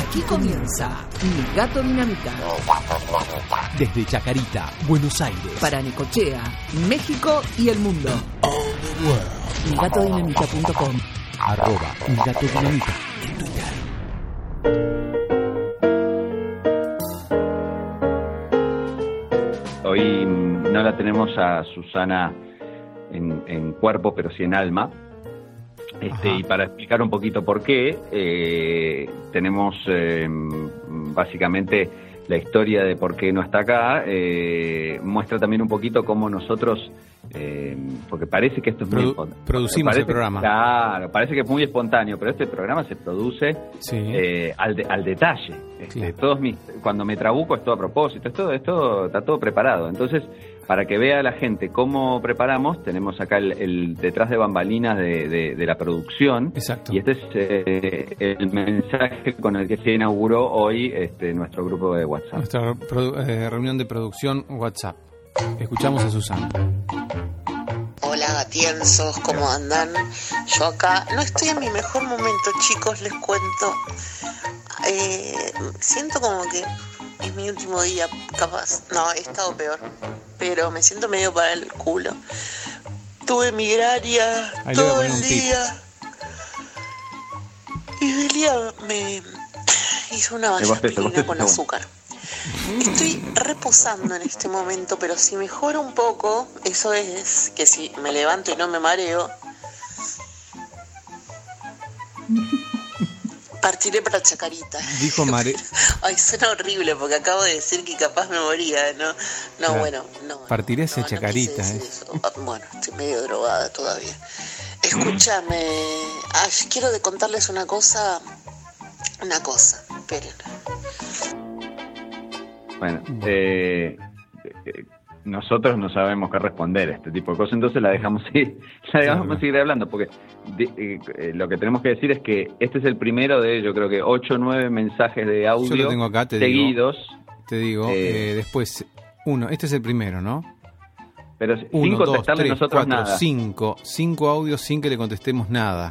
Aquí comienza Mi Gato Dinamita. Desde Chacarita, Buenos Aires. Para Necochea, México y el mundo. MiGatoDinamita.com Arroba Mi Gato Dinamita. en Twitter. Hoy no la tenemos a Susana en, en cuerpo, pero sí en alma. Este, y para explicar un poquito por qué, eh, tenemos eh, básicamente la historia de por qué no está acá. eh, muestra también un poquito cómo nosotros, eh, porque parece que esto es muy espontáneo. producimos Parece- el programa. Claro, parece que es muy espontáneo, pero este programa se produce Sí. eh, al, de- al detalle. Este, Claro. todos mis, cuando me trabuco es todo a propósito, es todo, es todo- está todo preparado. Entonces, para que vea la gente cómo preparamos, tenemos acá el, el detrás de bambalinas de, de- de la producción. Exacto. Y este es eh, el mensaje con el que se inauguró hoy este, nuestro grupo de WhatsApp. Nuestra produ- eh, reunión de producción WhatsApp. Escuchamos a Susana. Hola gatienzos, ¿cómo andan? Yo acá no estoy en mi mejor momento, chicos, les cuento. Eh, siento como que es mi último día, capaz. No, he estado peor, pero me siento medio para el culo. Tuve migraña Ahí le voy a todo el día. Y Delia me hizo una El el vallaspirina con azúcar. Estoy reposando en este momento, pero si mejoro un poco, eso es que si me levanto y no me mareo, partiré para Chacarita. Dijo Mare. Ay, suena horrible porque acabo de decir que capaz me moría, ¿no? No, Claro. bueno, no. Partiré hacia no, no Chacarita, quise decir ¿eh? eso. Ah, Bueno, estoy medio drogada todavía. Escúchame, ay, quiero de contarles una cosa, una cosa, esperen. Bueno, eh, eh, nosotros no sabemos qué responder a este tipo de cosas, entonces la dejamos seguir, la dejamos Claro. seguir hablando, porque de- eh, eh, lo que tenemos que decir es que este es el primero de, yo creo que ocho o nueve mensajes de audio Yo lo tengo acá, te digo. seguidos, Te digo, Eh. eh, después, uno, este es el primero, ¿no? pero Uno, sin dos, contestarle tres, nosotros cuatro, nada. cinco. Cinco audios sin que le contestemos nada.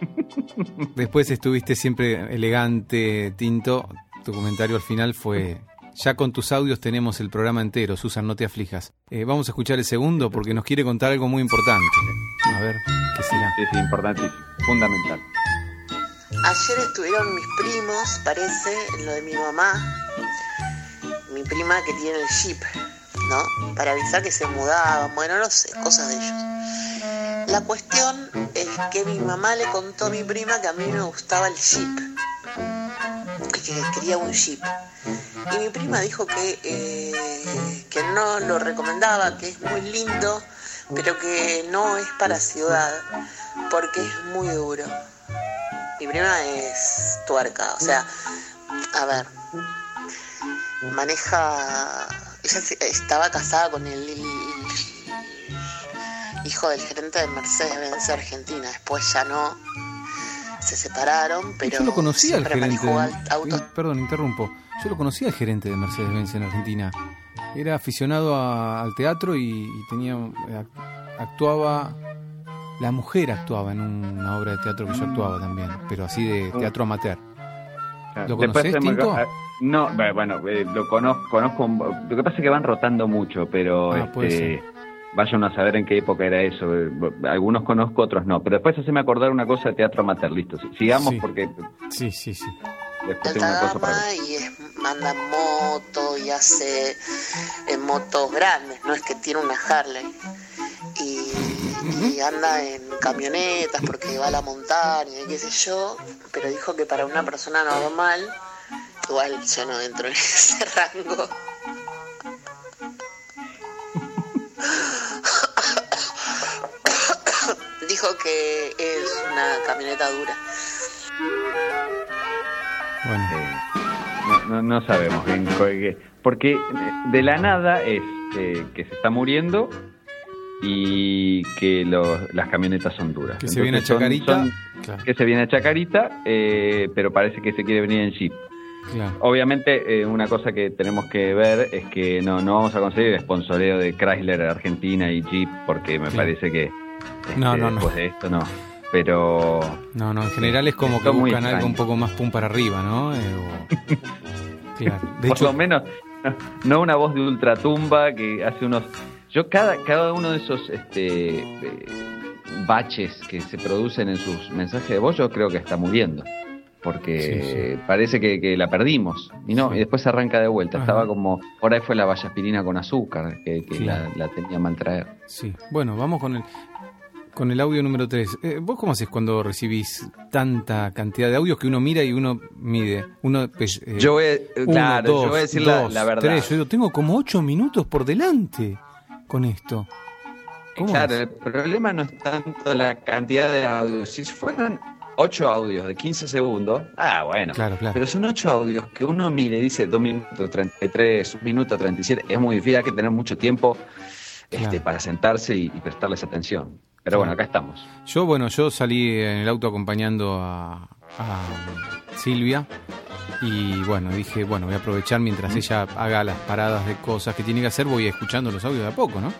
Después estuviste siempre elegante, tinto. Tu comentario al final fue... Ya con tus audios tenemos el programa entero, Susan, no te aflijas. Eh, vamos a escuchar el segundo porque nos quiere contar algo muy importante. A ver, ¿qué será? Sí, sí, importantísimo, fundamental. Ayer estuvieron mis primos, parece, en lo de mi mamá, mi prima que tiene el jeep, ¿no? Para avisar que se mudaban, bueno, no sé, cosas de ellos. La cuestión es que mi mamá le contó a mi prima que a mí me gustaba el jeep, que quería un jeep. Y mi prima dijo que, eh, que no lo recomendaba, que es muy lindo, pero que no es para ciudad, porque es muy duro. Mi prima es tuerca, o sea, a ver, maneja, ella estaba casada con el, hijo del gerente de Mercedes-Benz Argentina, después ya no, se separaron, pero Yo lo conocía al gerente. autos Eh, Perdón, interrumpo. Yo lo conocía al gerente de Mercedes-Benz en Argentina. Era aficionado a- al teatro y, y tenía eh, actuaba la mujer actuaba en una obra de teatro que yo actuaba también, pero así de teatro amateur. ¿Lo Después conocés, Tinto? ah, No, bueno, eh, lo conozco, conozco, lo que pasa es que van rotando mucho, pero Ah, puede este, vayan a saber en qué época era eso. eh, Algunos conozco, otros no. Pero después haceme acordar una cosa de teatro amateur, listo. Sigamos Sí. porque Sí, sí, sí. después tengo una cosa para gama y es, anda en moto y hace en motos grandes, no es que tiene una Harley. Y, y anda en camionetas porque va a la montaña y qué sé yo, pero dijo que para una persona normal, igual yo no entro en ese rango. Dijo que es una camioneta dura. Bueno, Eh, no, no, no sabemos bien qué- porque eh, de la nada es eh, que se está muriendo y que los- las camionetas son duras. que se viene a son- Chacarita. son- Claro, que se viene a Chacarita, eh, pero parece que se quiere venir en Jeep. claro. Obviamente, eh, una cosa que tenemos que ver es que no, no vamos a conseguir el sponsoreo de Chrysler Argentina y Jeep, porque me Sí. parece que este, No, no, no. después de esto no. pero... No, no, en general es como que buscan algo un poco más pum para arriba, ¿no? Eh, o- Claro. De por hecho, lo menos no una voz de ultratumba que hace unos yo cada cada uno de esos este eh, baches que se producen en sus mensajes de voz yo creo que está muriendo porque Sí, parece que, que la perdimos y no Sí. y después arranca de vuelta Ajá. estaba como ahí fue la vallaspirina con azúcar que, que Claro. la, la tenía mal traer Sí, bueno, vamos con el con el audio número 3. ¿Vos cómo haces cuando recibís tanta cantidad de audios que uno mira y uno mide? Uno, eh, yo voy, a- uno, claro dos, yo voy a decir la, dos, la verdad tres. Yo digo, tengo como ocho minutos por delante con esto. ¿Cómo Claro, es? el problema no es tanto la cantidad de audios. Si fueran ocho audios de 15 segundos, ah, bueno. Claro, claro. Pero son ocho audios que uno mire y dice 2 minutos 33, 1 minuto 37. Es muy difícil, hay que tener mucho tiempo este, Claro. para sentarse y, y prestarles atención. Pero bueno, acá estamos. Yo, bueno, yo salí en el auto acompañando a, a Silvia y bueno, dije, bueno, voy a aprovechar mientras ella haga las paradas de cosas que tiene que hacer, voy escuchando los audios de a poco, ¿no?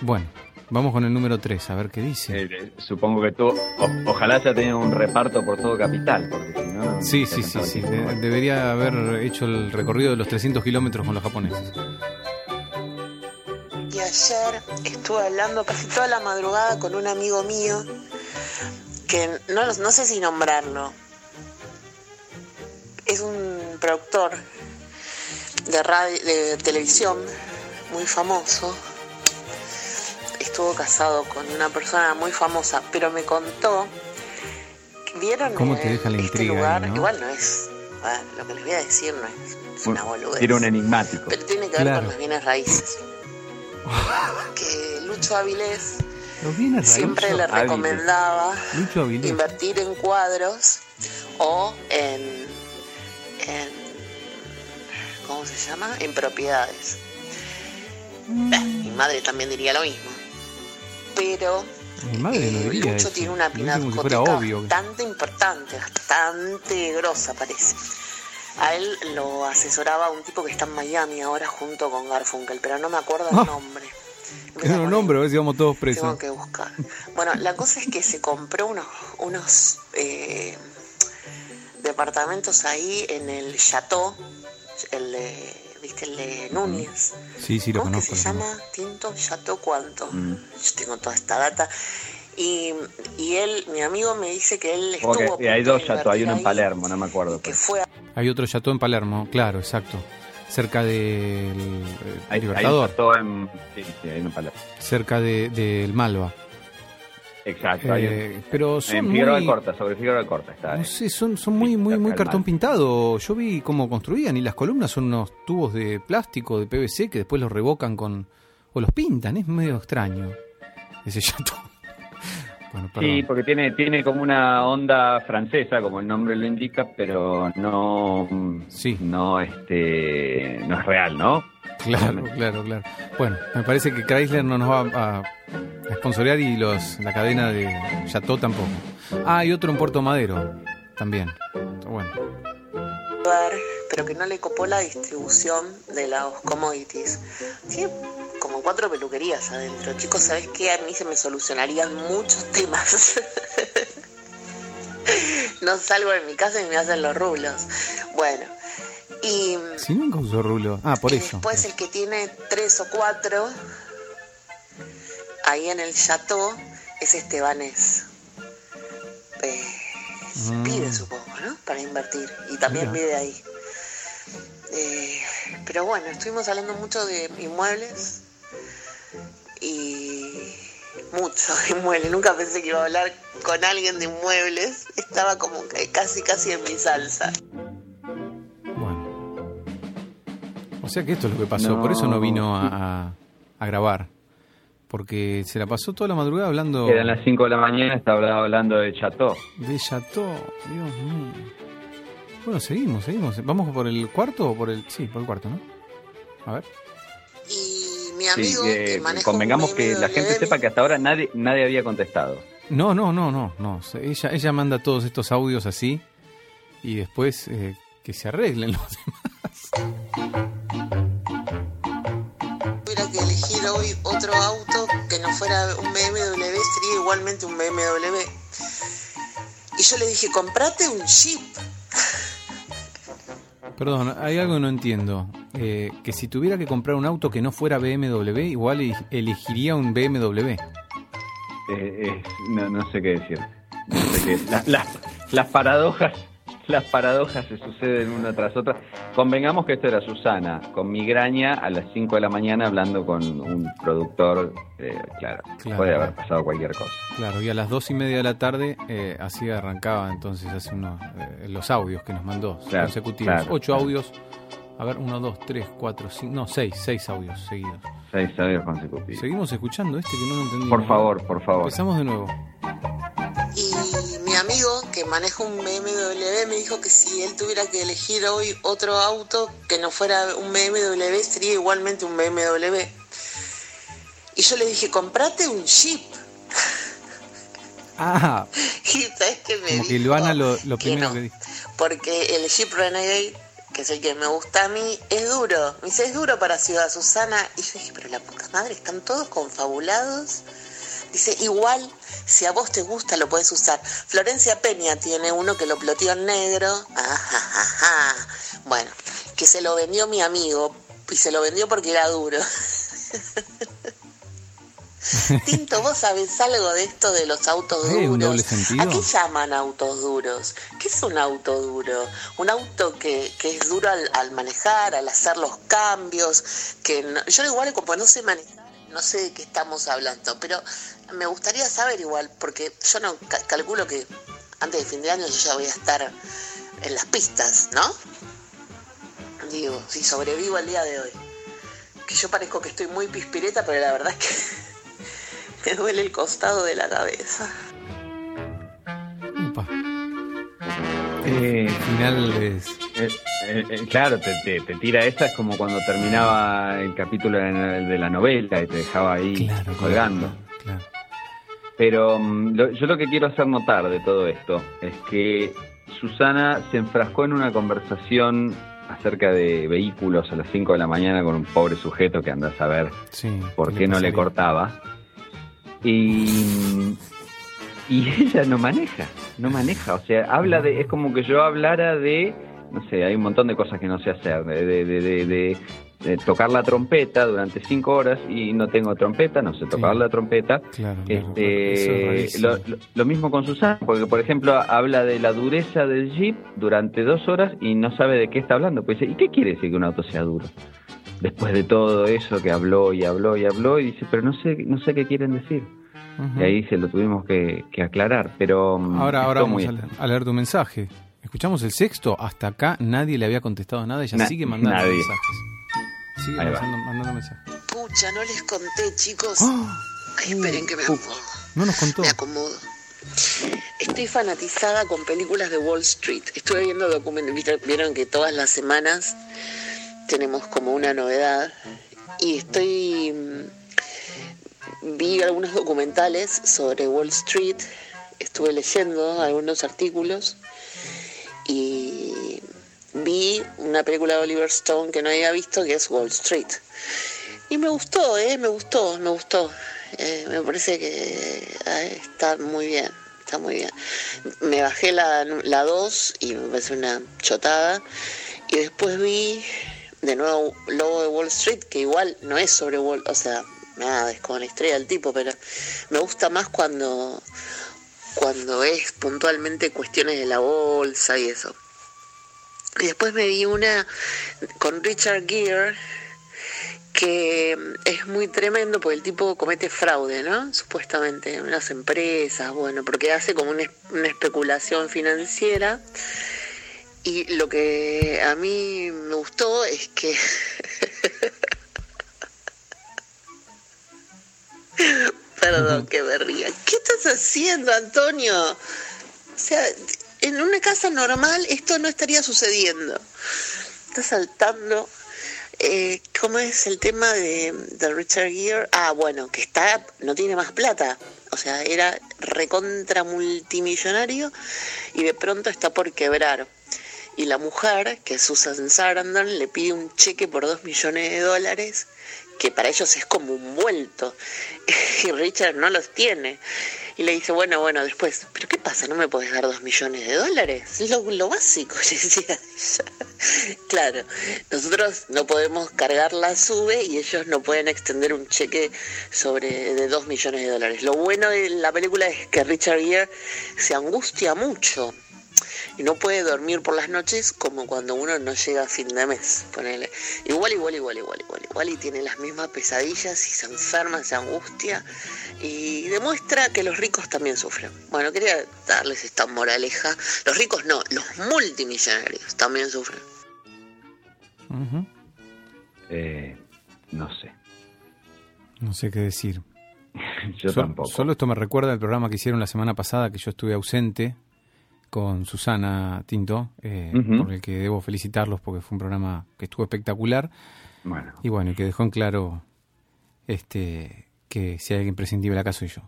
Bueno, vamos con el número 3, a ver qué dice. Eh, supongo que tú, o- ojalá ya tenga un reparto por todo Capital, porque si no... Sí, sí, sí, sí. de- debería haber hecho el recorrido de los 300 kilómetros con los japoneses. Y ayer estuve hablando casi toda la madrugada con un amigo mío que no, no sé si nombrarlo. Es un productor de, radio, de televisión muy famoso. Estuvo casado con una persona muy famosa, pero me contó. ¿Vieron ¿Cómo te eh, deja la este intriga ahí, lugar? no? Igual no es. bueno, lo que les voy a decir no es, es una boludez. Era un enigmático. Pero tiene que ver Claro. con los bienes raíces. Que Lucho Avilés siempre le recomendaba Lucho invertir en cuadros o en, en ¿cómo se llama? En propiedades. Mm. Eh, mi madre también diría lo mismo. Pero Mi madre no eh, diría Lucho eso. tiene una pinacoteca obvio. bastante importante, bastante grosa parece. A él lo asesoraba un tipo que está en Miami ahora junto con Garfunkel, pero no me acuerdo Ah. el nombre. Empieza Era un con nombre, a ver si vamos todos Tengo presos. que buscar. Bueno, la cosa es que se compró unos, unos eh, departamentos ahí en el Chateau, el de, ¿viste? El de Núñez. Sí, sí, lo ¿Cómo conozco. que se llama? Tinto Chateau cuánto. Mm. Yo tengo toda esta data. Y, y él, mi amigo me dice que él estuvo... a hay punto dos chateaux, hay uno en Palermo, no me acuerdo. y que fue a- Hay otro chateau en Palermo, claro, exacto. Cerca del eh, Hay, hay un Libertador, en... Sí, sí, hay en Palermo. cerca de- del Malva. Exacto. un- Eh, pero son en Figueroa muy, Corta, sobre Figueroa Corta está. no eh. sé, son, son muy, muy, muy del cartón pintado. Yo vi cómo construían y las columnas son unos tubos de plástico, de PVC, que después los revocan con... o los pintan, es medio extraño ese chateau. Bueno. Sí, porque tiene, tiene como una onda francesa, como el nombre lo indica, pero no, Sí. no, este, no es real, ¿no? Claro, claro, claro. Bueno, me parece que Chrysler no nos va a, a sponsorear y los, la cadena de Chateau tampoco. Ah, y otro en Puerto Madero también. Bueno, pero que no le copó la distribución de los commodities. Tiene como cuatro peluquerías adentro. Chicos, ¿sabes qué? A mí se me solucionarían muchos temas. no salgo de mi casa y me hacen los rulos. Bueno, y, si nunca usó rulo. Ah, por y eso. después el que tiene tres o cuatro ahí en el chateau es Estebanés. Mm. pibe, supongo, ¿no? Para invertir. Y también Mira. vive ahí. Eh, pero bueno, estuvimos hablando mucho de inmuebles y mucho de inmuebles. Nunca pensé que iba a hablar con alguien de inmuebles. Estaba como que casi, casi en mi salsa. Bueno. O sea que esto es lo que pasó. No. Por eso no vino a, a- a grabar. Porque se la pasó toda la madrugada hablando Eran las 5 de la mañana, estaba hablando de Chateau. de Chateau. Dios mío. Bueno, seguimos, seguimos. ¿Vamos por el cuarto o por el...? Sí, por el cuarto, ¿no? A ver. Y mi Sí, amigo, que que maneja un convengamos que la gente sepa que hasta ahora nadie, nadie había contestado. No, no, no, no, no. Ella, ella manda todos estos audios así y después eh, que se arreglen los demás. Hoy otro auto que no fuera un BMW sería igualmente un BMW. Y yo le dije, comprate un Jeep. Perdón, hay algo que no entiendo. Eh, que si tuviera que comprar un auto que no fuera BMW, igual elegiría un BMW. Eh, eh, no, no sé qué decir. No sé qué- la- la- las paradojas, las paradojas se suceden una tras otra. Convengamos que esto era Susana, con migraña a las 5 de la mañana hablando con un productor. eh, claro, Claro. puede haber pasado cualquier cosa. Claro, y a las dos y media de la tarde eh, así arrancaba entonces hace unos eh, los audios que nos mandó Claro, consecutivos. claro, Ocho audios. A ver, uno, dos, tres, cuatro, cinco, no, seis, seis audios seguidos. Seis audios consecutivos. Seguimos escuchando este que no lo entendí. Por favor, por favor. Empezamos de nuevo. Y mi amigo que maneja un BMW me dijo que si él tuviera que elegir hoy otro auto que no fuera un BMW sería igualmente un BMW. Y yo le dije, comprate un Jeep. Ah, Y sabes qué me como que dijo? Luana lo, lo Que primero no, que dijo. Porque el Jeep Renegade, que es el que me gusta a mí, es duro. Me dice, es duro para Ciudad Susana. Y yo dije, pero la puta madre, están todos confabulados. Dice, igual, si a vos te gusta, lo puedes usar. Florencia Peña tiene uno que lo ploteó en negro. Ajajaja. Bueno, que se lo vendió mi amigo. Y se lo vendió porque era duro. Tinto, ¿vos sabés algo de esto de los autos ¿Hay duros? un doble sentido? ¿A qué llaman autos duros? ¿Qué es un auto duro? Un auto que, que es duro al, al manejar, al hacer los cambios, que no- yo igual como no sé manejar, no sé de qué estamos hablando, pero me gustaría saber igual, porque yo no ca- calculo que antes de fin de año yo ya voy a estar en las pistas, ¿no? Digo, si sobrevivo al día de hoy. Que yo parezco que estoy muy pispireta, pero la verdad es que me duele el costado de la cabeza. Upa. Eh, final es. Eh, eh, eh, claro, te, te- te tira esa, es como cuando terminaba el capítulo de la, novela y te dejaba ahí Claro, colgando. Claro. Pero mm, lo- yo lo que quiero hacer notar de todo esto es que Susana se enfrascó en una conversación acerca de vehículos a las 5 de la mañana con un pobre sujeto que anda a saber Sí. por qué no le cortaba. Y, y ella no maneja, no maneja. O sea, habla de, es como que yo hablara de, no sé, hay un montón de cosas que no sé hacer, de, de, de, de- tocar la trompeta durante cinco horas y no tengo trompeta, no sé tocar Sí. la trompeta. Claro, es Este, rarísimo. lo, lo- lo mismo con Susana, porque por ejemplo habla de la dureza del Jeep durante dos horas y no sabe de qué está hablando. Pues dice, ¿y qué quiere decir que un auto sea duro? Después de todo eso que habló y habló y habló, y dice, pero no sé, no sé qué quieren decir. Y ahí se lo tuvimos que, que aclarar, pero... mm, Ahora, ahora vamos muy a leer tu mensaje. Escuchamos el sexto. Hasta acá nadie le había contestado nada. Ella Na- sigue mandando nadie. mensajes. Sigue mandando, mandando mensajes. Pucha, no les conté, chicos. ¡Ah! Ay, esperen que me acomodo. No nos contó. Me acomodo. Estoy fanatizada con películas de Wall Street. Estuve viendo documentales. Vieron que todas las semanas tenemos como una novedad. Y estoy. mm, Vi algunos documentales sobre Wall Street. Estuve leyendo algunos artículos. Y vi una película de Oliver Stone que no había visto, que es Wall Street. Y me gustó, ¿eh? Me gustó, me gustó. Eh, me parece que eh, está muy bien, está muy bien. Me bajé la 2 y me parece una chotada. Y después vi de nuevo Lobo de Wall Street, que igual no es sobre Wall, o sea, nada, es con la estrella del tipo, pero me gusta más cuando, cuando es puntualmente cuestiones de la bolsa y eso. Y después me vi una con Richard Gere, que es muy tremendo porque el tipo comete fraude, ¿no? Supuestamente en unas empresas, bueno, porque hace como una, una especulación financiera. Y lo que a mí me gustó es que... Perdón que me ría. ¿Qué estás haciendo, Antonio? O sea, en una casa normal esto no estaría sucediendo. Está saltando. Eh, ¿Cómo es el tema de, de Richard Gere? Ah, bueno, que está, no tiene más plata. O sea, era recontra multimillonario y de pronto está por quebrar. Y la mujer, que es Susan Sarandon, le pide un cheque por dos millones de dólares que para ellos es como un vuelto. Y Richard no los tiene. Y le dice, bueno, bueno, después, ¿pero qué pasa? ¿No me puedes dar dos millones de dólares? Es lo, básico, le decía ella. claro, nosotros no podemos cargar la sube y ellos no pueden extender un cheque sobre de dos millones de dólares. Lo bueno de la película es que Richard Gere se angustia mucho no puede dormir por las noches como cuando uno no llega a fin de mes. Ponele. Igual, igual, igual, igual, igual, igual, y tiene las mismas pesadillas y se enferma, se angustia y demuestra que los ricos también sufren. Bueno, quería darles esta moraleja. Los ricos no, los multimillonarios también sufren. eh, no sé. No sé qué decir. yo tampoco. Solo esto me recuerda al programa que hicieron la semana pasada que yo estuve ausente con Susana Tinto, eh, por el que debo felicitarlos porque fue un programa que estuvo espectacular. Bueno. Y bueno, y que dejó en claro este que si hay alguien prescindible acá soy yo.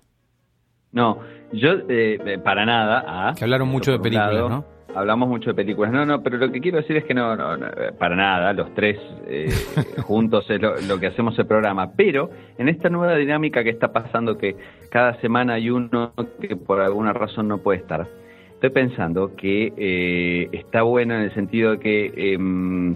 No, yo eh, eh, para nada. Ah, que hablaron mucho de películas, ¿no? Hablamos mucho de películas. No, no, pero lo que quiero decir es que no, no, para nada, los tres juntos es lo, lo, que hacemos el programa. Pero en esta nueva dinámica que está pasando, que cada semana hay uno que por alguna razón no puede estar, estoy pensando que eh, está bueno en el sentido de que eh,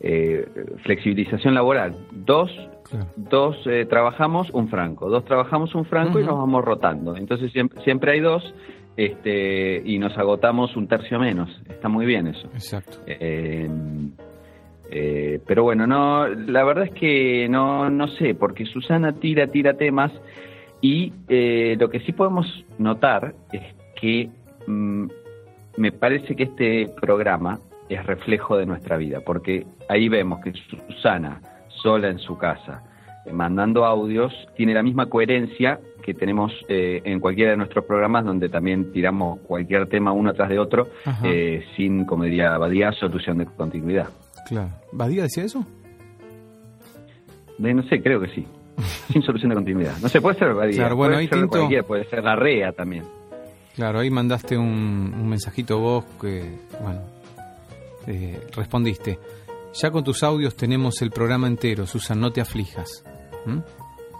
eh, flexibilización laboral. Dos, claro. dos eh, trabajamos un franco, dos trabajamos un franco uh -huh. y nos vamos rotando. Entonces siempre, siempre hay dos este, y nos agotamos un tercio menos. Está muy bien eso. Exacto. Eh, pero bueno, no, la verdad es que no, no sé, porque Susana tira, tira temas y lo que sí podemos notar es que Mm, me parece que este programa es reflejo de nuestra vida, porque ahí vemos que Susana, sola en su casa, eh, mandando audios, tiene la misma coherencia que tenemos eh, en cualquiera de nuestros programas, donde también tiramos cualquier tema uno tras de otro, eh, sin, como diría Badía, solución de continuidad. Claro. ¿Badía decía eso? De, no sé, creo que sí. sin solución de continuidad. No sé, puede ser Badía. Claro, bueno, puede ser Tinto... puede ser la REA también. Claro, ahí mandaste un, un mensajito vos que, bueno, eh, respondiste. Ya con tus audios tenemos el programa entero, Susan, no te aflijas. ¿Mm?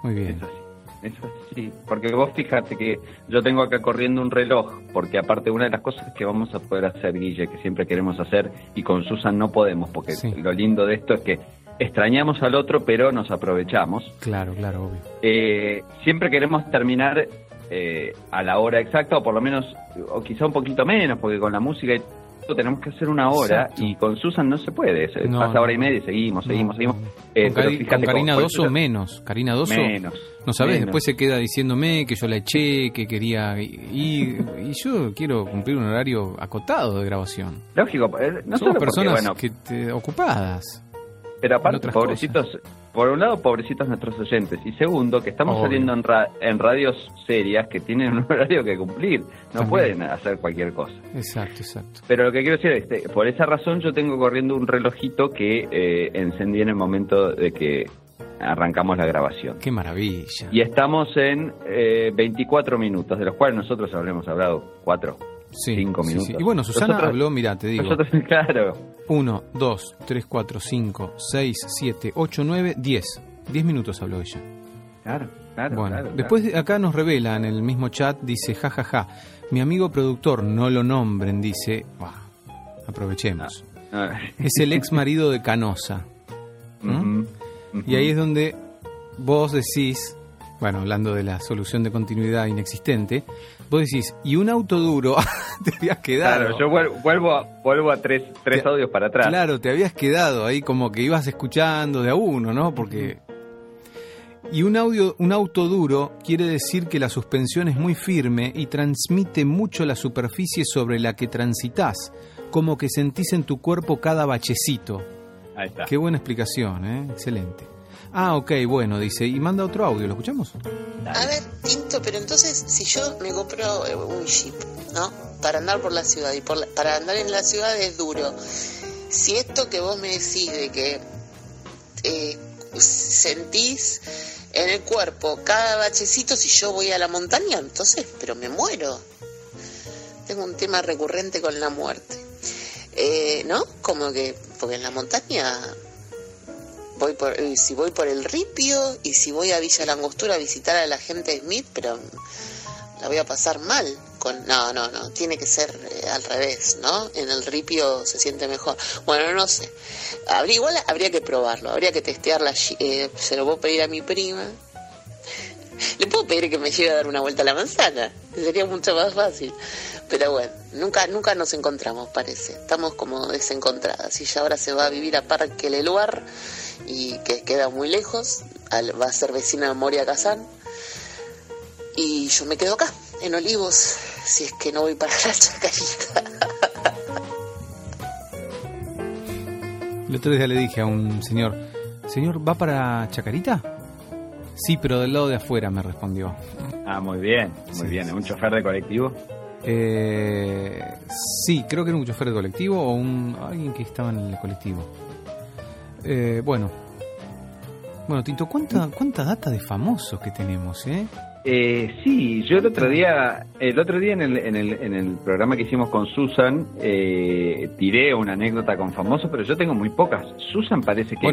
Muy bien. Eso sí, eso sí, porque vos fíjate que yo tengo acá corriendo un reloj, porque aparte una de las cosas que vamos a poder hacer, Guille, que siempre queremos hacer, y con Susan no podemos, porque sí. lo lindo de esto es que extrañamos al otro, pero nos aprovechamos. Claro, claro, obvio. Eh, siempre queremos terminar eh, a la hora exacta, o por lo menos, o quizá un poquito menos, porque con la música y todo tenemos que hacer una hora, Exacto. y con Susan no se puede, se No, pasa hora y media y seguimos, seguimos, No, seguimos. Eh, con, pero con Karina cómo- Doso menos. Karina Doso, Menos. no sabes, menos. después se queda diciéndome que yo la eché, que quería... Y, y yo quiero cumplir un horario acotado de grabación. Lógico, eh, no Somos solo porque, personas bueno, que te- ocupadas. Pero aparte, pobrecitos, por un lado, pobrecitos nuestros oyentes, y segundo, que estamos Obvio. saliendo en, ra- en radios serias que tienen un horario que cumplir, no También. pueden hacer cualquier cosa. Exacto, exacto. Pero lo que quiero decir es, este, por esa razón yo tengo corriendo un relojito que eh, encendí en el momento de que arrancamos la grabación. Qué maravilla. Y estamos en eh, 24 minutos, de los cuales nosotros habremos hablado 4, Sí, 5 sí, minutos. sí. Y bueno, Susana Nosotros- habló, mira, te digo. Nosotros, claro, 1, 2, 3, 4, 5, 6, 7, 8, 9, 10. 10 minutos habló ella. claro, claro. Bueno, claro, después de- acá nos revela en el mismo chat, dice, jajaja, mi amigo productor, no lo nombren, dice, "Buah, aprovechemos. Ah, Es el ex marido de Canosa. ¿Mm? Y ahí es donde vos decís, bueno, hablando de la solución de continuidad inexistente, vos decís, y un auto duro, te habías quedado. Claro, yo vuel- vuelvo a, vuelvo a tres, tres Te- audios para atrás. Claro, te habías quedado ahí como que ibas escuchando de a uno, ¿no? Porque y un audio, un auto duro quiere decir que la suspensión es muy firme y transmite mucho la superficie sobre la que transitas, como que sentís en tu cuerpo cada bachecito. Ahí está. Qué buena explicación, ¿eh? Excelente. Ah, ok, bueno, dice, y manda otro audio, ¿lo escuchamos? A ver, Tinto, pero entonces si yo me compro eh, un jeep, ¿no? Para andar por la ciudad y por la- para andar en la ciudad es duro. Si esto que vos me decís de que eh, sentís en el cuerpo cada bachecito, si yo voy a la montaña, entonces, pero me muero. Tengo un tema recurrente con la muerte. Eh, ¿No? Como que, porque en la montaña voy por, si voy por el Ripio y si voy a Villa Langostura a visitar a la gente Smith, pero la voy a pasar mal. Con, no, no, no, tiene que ser eh, al revés, ¿no? En el ripio se siente mejor. Bueno, no sé. Habría, igual habría que probarlo, habría que testearla. Eh, se lo puedo pedir a mi prima. Le puedo pedir que me lleve a dar una vuelta a la manzana. Sería mucho más fácil. Pero bueno, nunca, nunca nos encontramos, parece. Estamos como desencontradas. Y ya ahora se va a vivir a Parque Leluar y que queda muy lejos. va a ser vecina de Moria Kazán. Y yo me quedo acá, en Olivos, si es que no voy para la chacarita. El otro día le dije a un señor, señor, ¿va para Chacarita? Sí, pero del lado de afuera, me respondió. Ah, muy bien, muy bien. ¿Es un chofer de colectivo? Eh, sí, creo que era un chofer de colectivo o un alguien que estaba en el colectivo. Eh, bueno, bueno, Tinto, ¿cuánta, cuánta data de famosos que tenemos, eh? Eh, sí, yo el otro día, el otro día en el, en el, en el programa que hicimos con Susan, eh, tiré una anécdota con famosos, pero yo tengo muy pocas. Susan parece que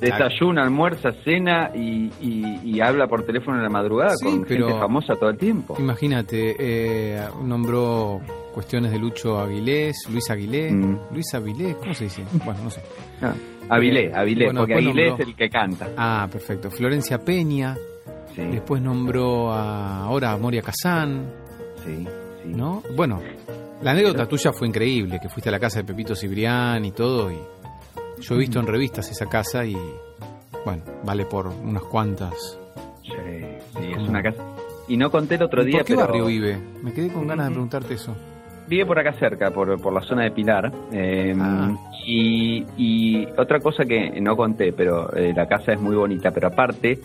desayuna, almuerza, cena y, y, habla por teléfono en la madrugada con gente famosa todo el tiempo. Imagínate, eh, nombró cuestiones de Lucho Aguilés, Luis Aguilés, mm. Luis Avilés, ¿cómo se dice? Bueno, no sé. Ah, Avilés, Avilés, porque Aguilés es el que canta. Ah, perfecto. Florencia Peña. Después nombró a, ahora a Moria Kazán. Sí, sí. ¿No? Bueno, la anécdota tuya fue increíble, que fuiste a la casa de Pepito Cibrián y todo. Y yo he visto en revistas esa casa y, bueno, vale por unas cuantas. Sí, sí, es una casa. Y no conté el otro día. ¿Por qué barrio vive? Me quedé con ganas de preguntarte eso. Vive por acá cerca, por, por la zona de Pilar. Ah. y, y, otra cosa que no conté, pero eh, la casa es muy bonita, pero aparte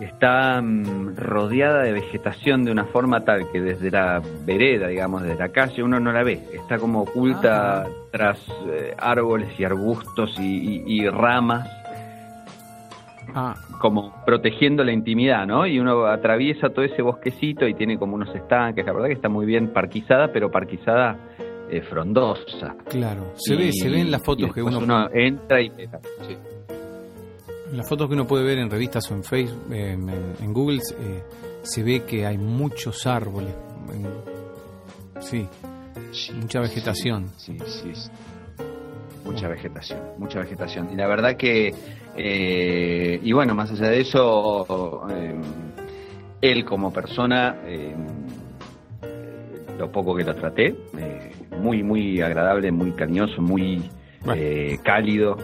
está mm, rodeada de vegetación de una forma tal que desde la vereda, digamos, desde la calle, uno no la ve. Está como oculta ah. tras eh, árboles y arbustos y, ramas. Ah. Como protegiendo la intimidad, ¿no? Y uno atraviesa todo ese bosquecito y tiene como unos estanques. La verdad que está muy bien parquizada, pero parquizada eh, frondosa. Claro, se ve, se ven las fotos que uno... uno entra y... Sí las fotos que uno puede ver en revistas o en Facebook, en, Google, eh, se ve que hay muchos árboles. sí, mucha vegetación. Sí, sí, Mucha vegetación, mucha vegetación. Y la verdad que, eh, y bueno, más allá de eso, eh, él como persona, lo poco que lo traté, muy, muy agradable, muy cariñoso, muy cálido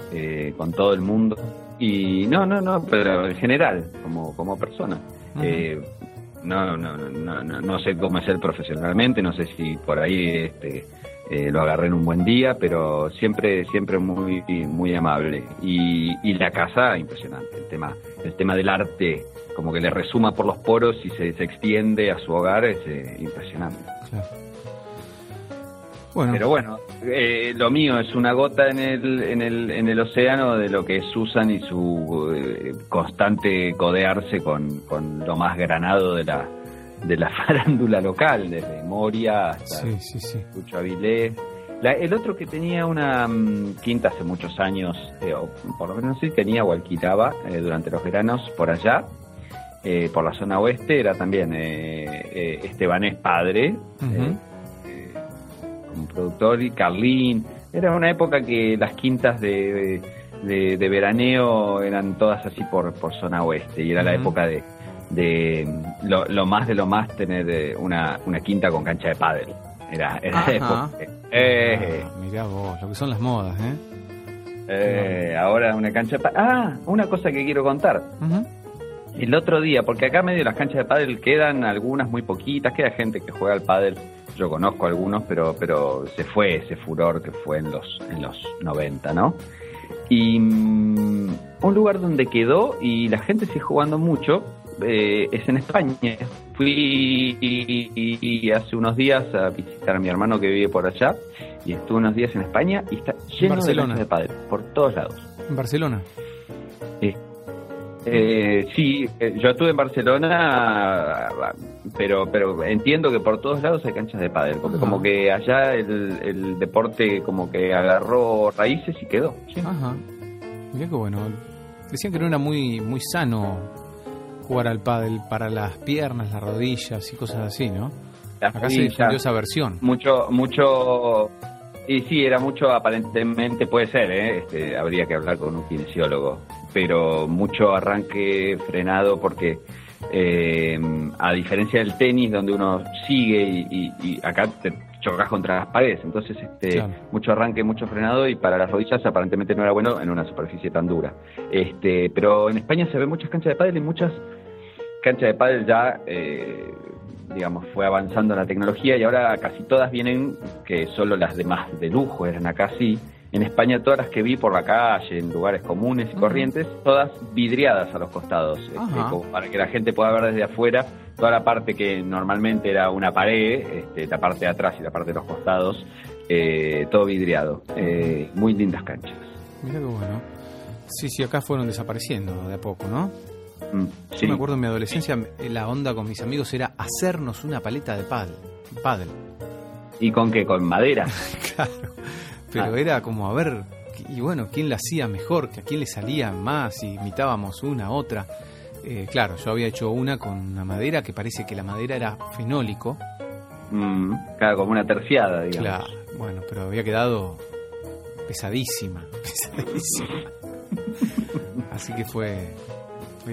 con todo el mundo. Y no, no, no, pero en general, como, como persona. eh, no, no, no, no, no sé cómo es él profesionalmente, no sé si por ahí este, eh, lo agarré en un buen día, pero siempre, siempre muy, muy amable. Y, y la casa, impresionante. El tema, el tema del arte, como que le resuma por los poros y se, se extiende a su hogar, es eh, impresionante. Claro. Pero bueno, eh, lo mío es una gota en el, en, el, en el océano de lo que es Susan y su eh, constante codearse con, con lo más granado de la, de la farándula local, desde Moria hasta sí, Avilés. el otro que tenía una mm, quinta hace muchos años, eh, o por lo menos sí tenía o alquilaba durante los veranos por allá, por la zona oeste, era también Estebanés padre como productor, y Carlín. Era una época que las quintas de, de, veraneo eran todas así por, por zona oeste, y era la época de, de lo, más de lo más tener eh, una, una quinta con cancha de pádel. Era, era época. Eh, ah, mirá vos, lo que son las modas, ¿eh? eh ahora una cancha de pádel. Ah, una cosa que quiero contar. El otro día, porque acá medio las canchas de pádel quedan algunas muy poquitas, queda gente que juega al pádel yo conozco algunos, pero, pero se fue ese furor que fue en los, en los 90, ¿no? Y mm, un lugar donde quedó y la gente sigue jugando mucho eh, es en España. Fui y, hace unos días a visitar a mi hermano que vive por allá y estuve unos días en España y está lleno de de padres por todos lados. ¿En Barcelona? Sí. Eh, sí, eh, yo estuve en Barcelona, pero pero entiendo que por todos lados hay canchas de pádel, porque como que allá el, deporte como que agarró raíces y quedó. Ajá. Mirá que bueno. Decían que no era muy, muy sano jugar al pádel para las piernas, las rodillas y cosas así, ¿no? Las Acá se difundió esa versión. Mucho, mucho. Y sí, era mucho, aparentemente puede ser, ¿eh? Este, habría que hablar con un kinesiólogo. Pero mucho arranque frenado porque, eh, a diferencia del tenis, donde uno sigue y, y- y acá te chocas contra las paredes. Entonces, este, Claro. mucho arranque, mucho frenado y para las rodillas aparentemente no era bueno en una superficie tan dura. Este, pero en España se ven muchas canchas de pádel y muchas canchas de pádel ya, eh, digamos, fue avanzando la tecnología y ahora casi todas vienen, que solo las demás de lujo eran acá sí. En España todas las que vi por la calle, en lugares comunes y corrientes, todas vidriadas a los costados, este, como para que la gente pueda ver desde afuera toda la parte que normalmente era una pared, este, la parte de atrás y la parte de los costados, eh, todo vidriado. Eh, muy lindas canchas. Mirá que bueno. Sí, sí, acá fueron desapareciendo de a poco, ¿no? Mm, Yo sí. me acuerdo en mi adolescencia, eh, la onda con mis amigos era hacernos una paleta de pádel. Pádel. ¿Y con qué? ¿Con madera? Claro. Pero Ah. era como, a ver, y bueno, quién la hacía mejor, a quién le salía más, y imitábamos una otra. Eh, claro, yo había hecho una con una madera que parece que la madera era fenólico. Mm, claro, como una terciada, digamos. Claro, bueno, pero había quedado pesadísima, pesadísima. Así que fue...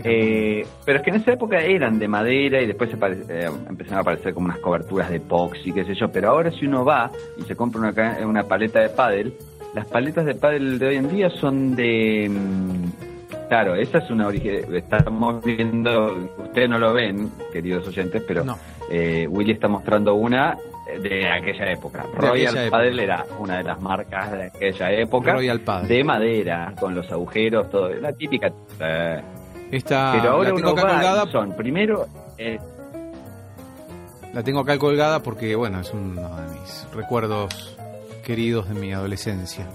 Eh, pero es que en esa época eran de madera y después se eh, empezaron a aparecer como unas coberturas de epoxi, qué sé yo. Pero ahora si uno va y se compra una, una paleta de pádel, las paletas de pádel de hoy en día son de... mm, Claro, esa es una origen. Estamos viendo, ustedes no lo ven, queridos oyentes, pero No. eh, Willy está mostrando una de aquella época. De Royal aquella época. Padel era una de las marcas de aquella época. Royal Padel. De madera, con los agujeros, todo. La típica. eh, Esta pero ahora la tengo acá colgada, son, primero, eh, la tengo acá colgada porque, bueno, es uno de mis recuerdos queridos de mi adolescencia.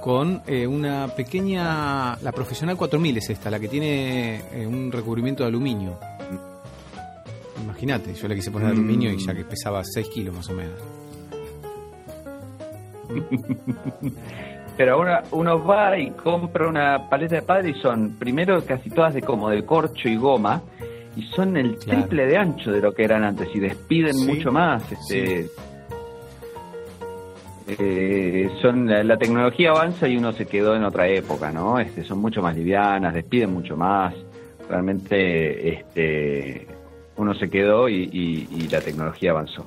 Con eh, una pequeña, la profesional 4000 es esta, la que tiene eh, un recubrimiento de aluminio. Imagínate, yo le quise poner Mm. aluminio y ya que pesaba 6 kilos más o menos. pero ahora uno va y compra una paleta de padre y son, primero, casi todas de como de corcho y goma, y son el Claro. triple de ancho de lo que eran antes, y despiden Sí, mucho más. Este, eh, son la, la tecnología avanza y uno se quedó en otra época, ¿no? Este, son mucho más livianas, despiden mucho más. Realmente, este, uno se quedó y, y- y la tecnología avanzó.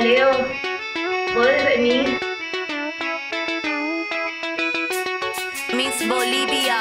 Hola Leo, ¿podés venir? Miss Bolivia,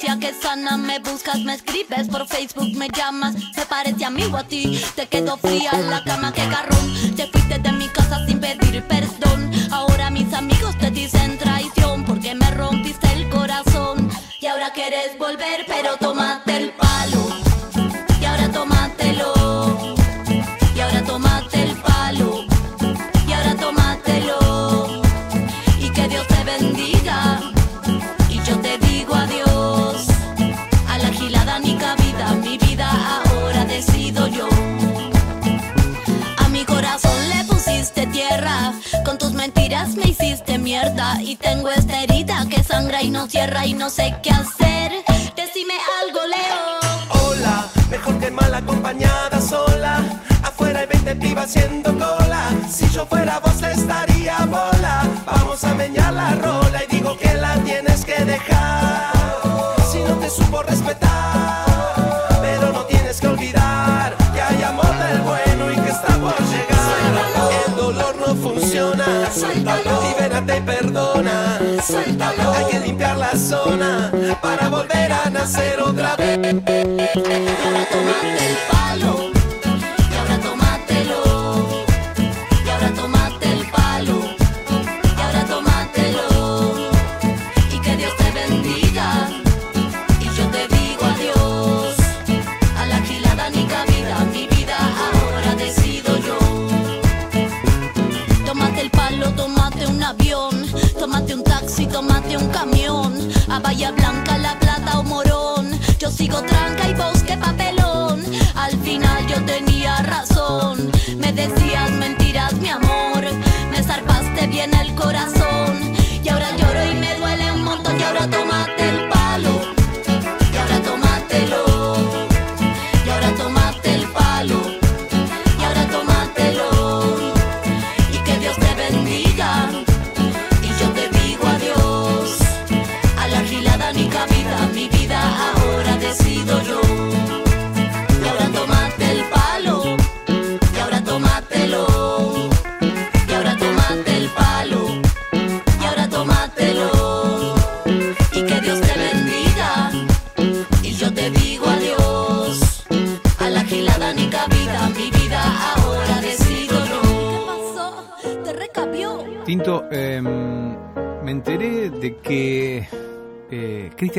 que sana. Me buscas, me escribes por Facebook, me llamas. Me parece amigo a ti. Te quedo fría en la cama, que carrón. Te fuiste de y no sé qué hacer. Decime algo, Leo. Hola, mejor que mal acompañada sola. Afuera hay 20 pibas haciendo cola. Si yo fuera vos para volver a nacer otra vez.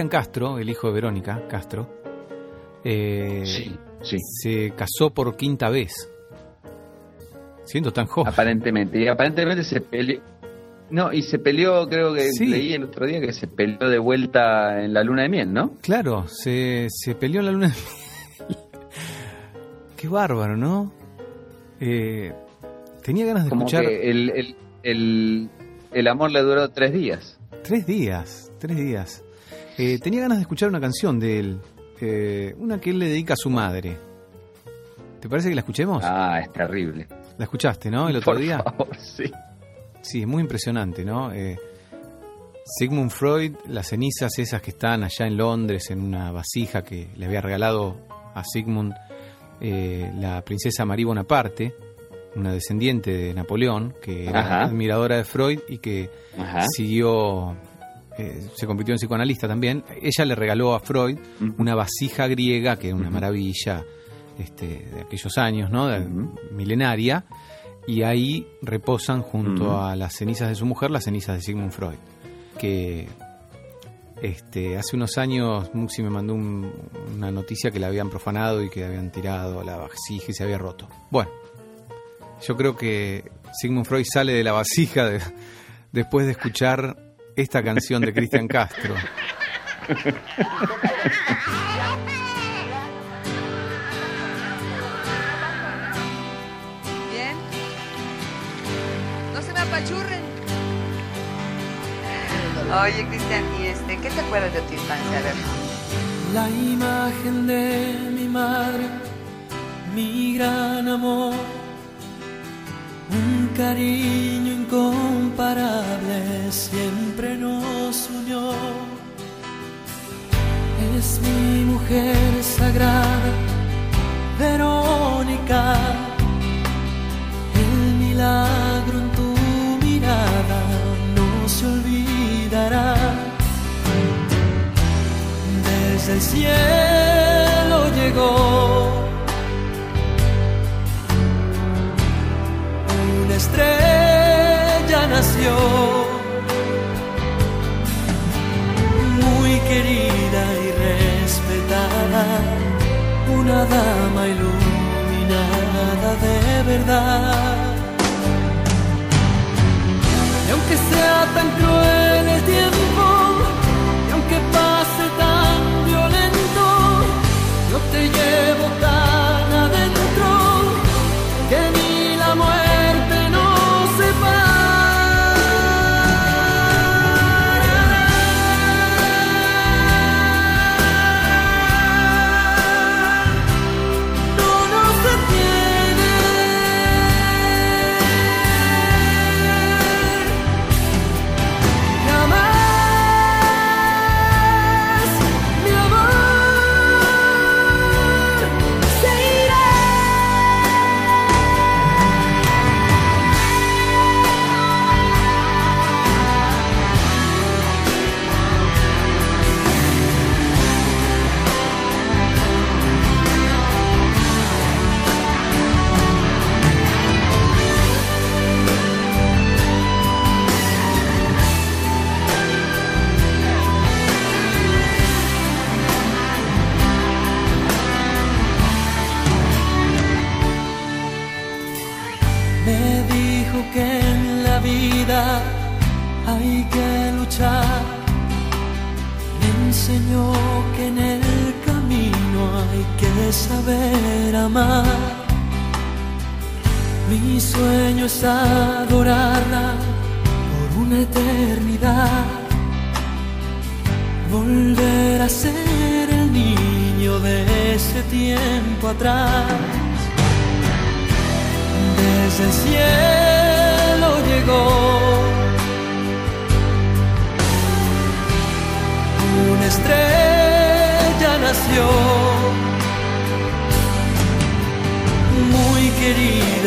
Cristian Castro, el hijo de Verónica Castro, eh, Sí, sí. se casó por quinta vez. Siendo tan joven. Aparentemente. Y aparentemente se peleó. No, y se peleó, creo que Sí. leí el otro día que se peleó de vuelta en la luna de miel, ¿no? Claro, se, se peleó en la luna de miel. Qué bárbaro, ¿no? Eh, tenía ganas de Como escuchar que el, el, el, el amor le duró tres días. tres días, tres días. Eh, tenía ganas de escuchar una canción de él, eh, una que él le dedica a su madre. ¿Te parece que la escuchemos? Ah, es terrible. La escuchaste, ¿no? El otro Por día. favor, sí. Sí, es muy impresionante, ¿no? Eh, Sigmund Freud, las cenizas esas que están allá en Londres en una vasija que le había regalado a Sigmund la princesa Marie Bonaparte, una descendiente de Napoleón, que era Ajá. admiradora de Freud y que Ajá. siguió, eh, se convirtió en psicoanalista también. Ella le regaló a Freud una vasija griega, que era una maravilla este, de aquellos años, ¿no? De-. Milenaria. Y ahí reposan junto a las cenizas de su mujer, las cenizas de Sigmund Freud. Que este, hace unos años Muxi me mandó un- una noticia que la habían profanado y que habían tirado la vasija y se había roto. Bueno, yo creo que Sigmund Freud sale de la vasija de- después de escuchar esta canción de Cristian Castro. Bien. No se me apachurren. Oye, Cristian, ¿y este, qué te acuerdas de tu infancia? A ver. La imagen de mi madre, mi gran amor, un cariño incomparable siempre nos unió. Es mi mujer sagrada, Verónica, el milagro en tu mirada no se olvidará desde el cielo estrella nació. Muy querida y respetada una dama iluminada de verdad. Y aunque sea tan cruel el tiempo,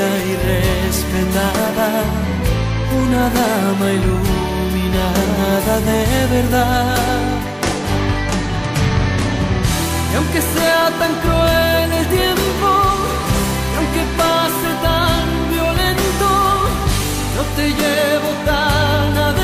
querida y respetada, una dama iluminada de verdad. Y aunque sea tan cruel el tiempo, y aunque pase tan violento, no te llevo tan adentro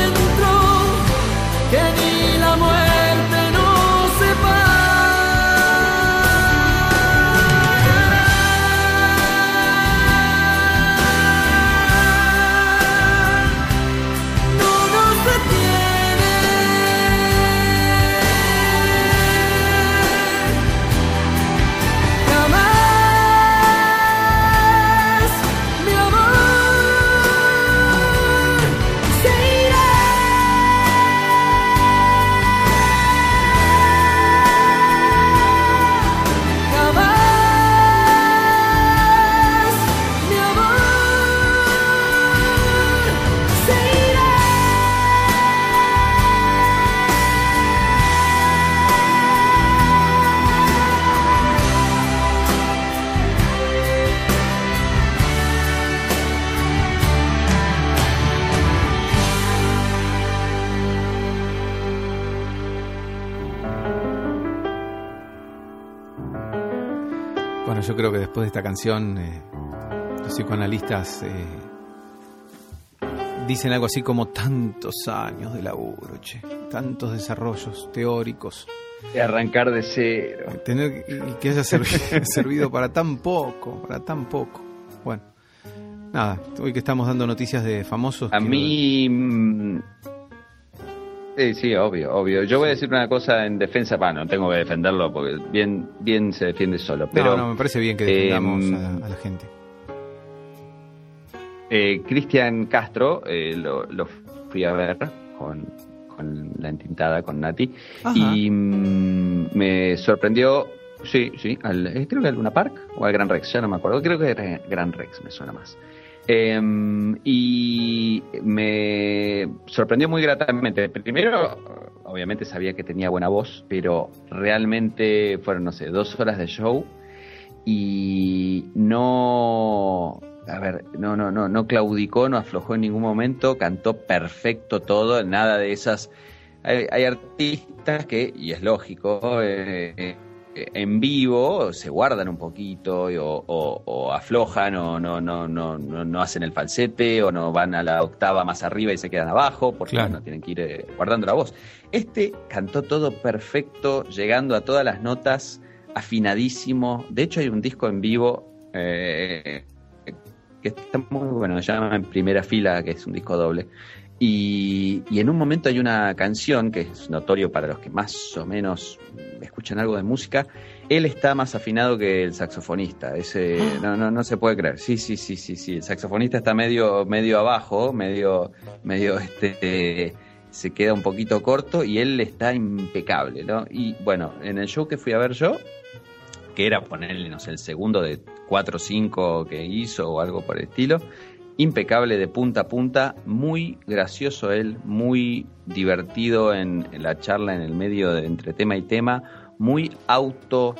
yo creo que después de esta canción, eh, los psicoanalistas eh, dicen algo así como tantos años de laburo, che, tantos desarrollos teóricos, De arrancar de cero. tener y que haya servi- servido para tan poco, para tan poco. Bueno, nada, hoy que estamos dando noticias de famosos. A mí. Sí, sí, obvio, obvio. Yo voy a decir una cosa en defensa, bueno, no tengo que defenderlo porque bien, bien se defiende solo. Pero no, no, me parece bien que defendamos eh, a, a la gente. eh, Cristian Castro eh, lo, lo fui a ver con, con la entintada, con Nati, Ajá. y mm, me sorprendió, sí, sí, al, eh, creo que al Luna Park o al Gran Rex, ya no me acuerdo, creo que era Gran Rex, me suena más. Eh, y me sorprendió muy gratamente. Primero, obviamente sabía que tenía buena voz, pero realmente fueron, no sé, dos horas de show y no, a ver, no, no, no, no claudicó, no aflojó en ningún momento, cantó perfecto todo, nada de esas. Hay, hay artistas que, y es lógico, eh, eh, en vivo se guardan un poquito o, o- o aflojan o no, no, no, no, no hacen el falsete o no van a la octava más arriba y se quedan abajo porque Claro. bueno, tienen que ir eh, guardando la voz. Este cantó todo perfecto, llegando a todas las notas, afinadísimo. De hecho, hay un disco en vivo eh, que está muy bueno, se llama En Primera Fila, que es un disco doble. Y, y en un momento hay una canción que es notorio para los que más o menos escuchan algo de música. Él está más afinado que el saxofonista. Ese, no, no, no se puede creer. Sí, sí, sí, sí, sí. El saxofonista está medio, medio abajo, medio, medio este se queda un poquito corto y él está impecable, ¿no? Y bueno, en el show que fui a ver yo, que era ponerle, no sé, el segundo de cuatro o cinco que hizo o algo por el estilo, impecable de punta a punta, muy gracioso él, muy divertido en, la charla en el medio de entre tema y tema, muy auto